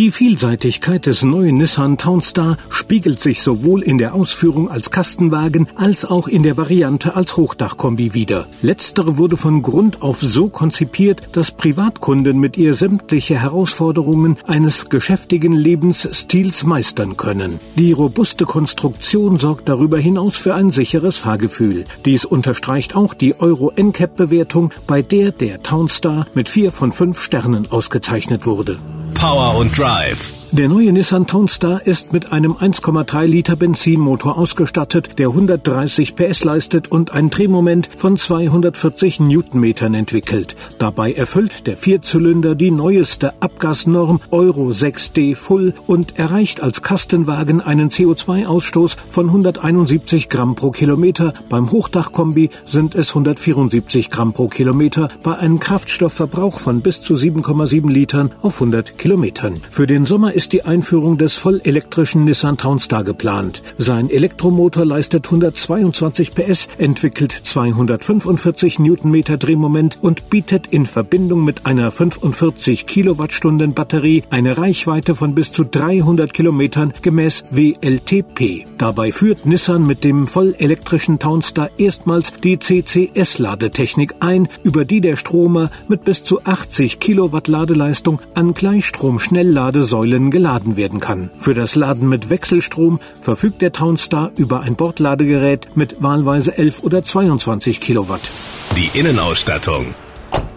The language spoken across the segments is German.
Die Vielseitigkeit des neuen Nissan Townstar spiegelt sich sowohl in der Ausführung als Kastenwagen als auch in der Variante als Hochdachkombi wider. Letztere wurde von Grund auf so konzipiert, dass Privatkunden mit ihr sämtliche Herausforderungen eines geschäftigen Lebensstils meistern können. Die robuste Konstruktion sorgt darüber hinaus für ein sicheres Fahrgefühl. Dies unterstreicht auch die Euro NCAP Bewertung, bei der der Townstar mit vier von fünf Sternen ausgezeichnet wurde. Power und Drive. Five. Der neue Nissan Townstar ist mit einem 1,3 Liter Benzinmotor ausgestattet, der 130 PS leistet und ein Drehmoment von 240 Newtonmetern entwickelt. Dabei erfüllt der Vierzylinder die neueste Abgasnorm Euro 6D Full und erreicht als Kastenwagen einen CO2-Ausstoß von 171 Gramm pro Kilometer. Beim Hochdachkombi sind es 174 Gramm pro Kilometer bei einem Kraftstoffverbrauch von bis zu 7,7 Litern auf 100 Kilometern. Für den Sommer ist die Einführung des vollelektrischen Nissan Townstar geplant. Sein Elektromotor leistet 122 PS, entwickelt 245 Newtonmeter Drehmoment und bietet in Verbindung mit einer 45 Kilowattstunden Batterie eine Reichweite von bis zu 300 Kilometern gemäß WLTP. Dabei führt Nissan mit dem vollelektrischen Townstar erstmals die CCS-Ladetechnik ein, über die der Stromer mit bis zu 80 Kilowatt Ladeleistung an Gleichstrom-Schnellladesäulen geladen werden kann. Für das Laden mit Wechselstrom verfügt der Townstar über ein Bordladegerät mit wahlweise 11 oder 22 Kilowatt. Die Innenausstattung.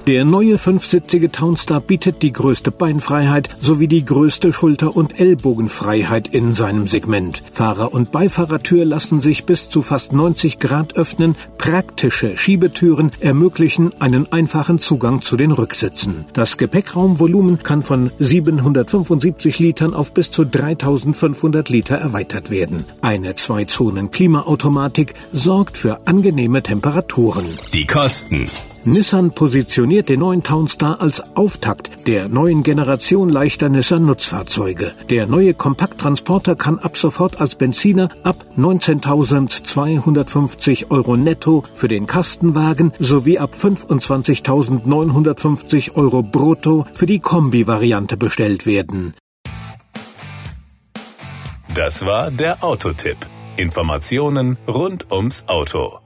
Der neue fünfsitzige Townstar bietet die größte Beinfreiheit sowie die größte Schulter- und Ellbogenfreiheit in seinem Segment. Fahrer- und Beifahrertür lassen sich bis zu fast 90 Grad öffnen. Praktische Schiebetüren ermöglichen einen einfachen Zugang zu den Rücksitzen. Das Gepäckraumvolumen kann von 775 Litern auf bis zu 3500 Liter erweitert werden. Eine Zwei-Zonen-Klimaautomatik sorgt für angenehme Temperaturen. Die Kosten. Nissan positioniert den neuen Townstar als Auftakt der neuen Generation leichter Nissan-Nutzfahrzeuge. Der neue Kompakttransporter kann ab sofort als Benziner ab 19.250 Euro netto für den Kastenwagen sowie ab 25.950 Euro brutto für die Kombi-Variante bestellt werden. Das war der Autotipp. Informationen rund ums Auto.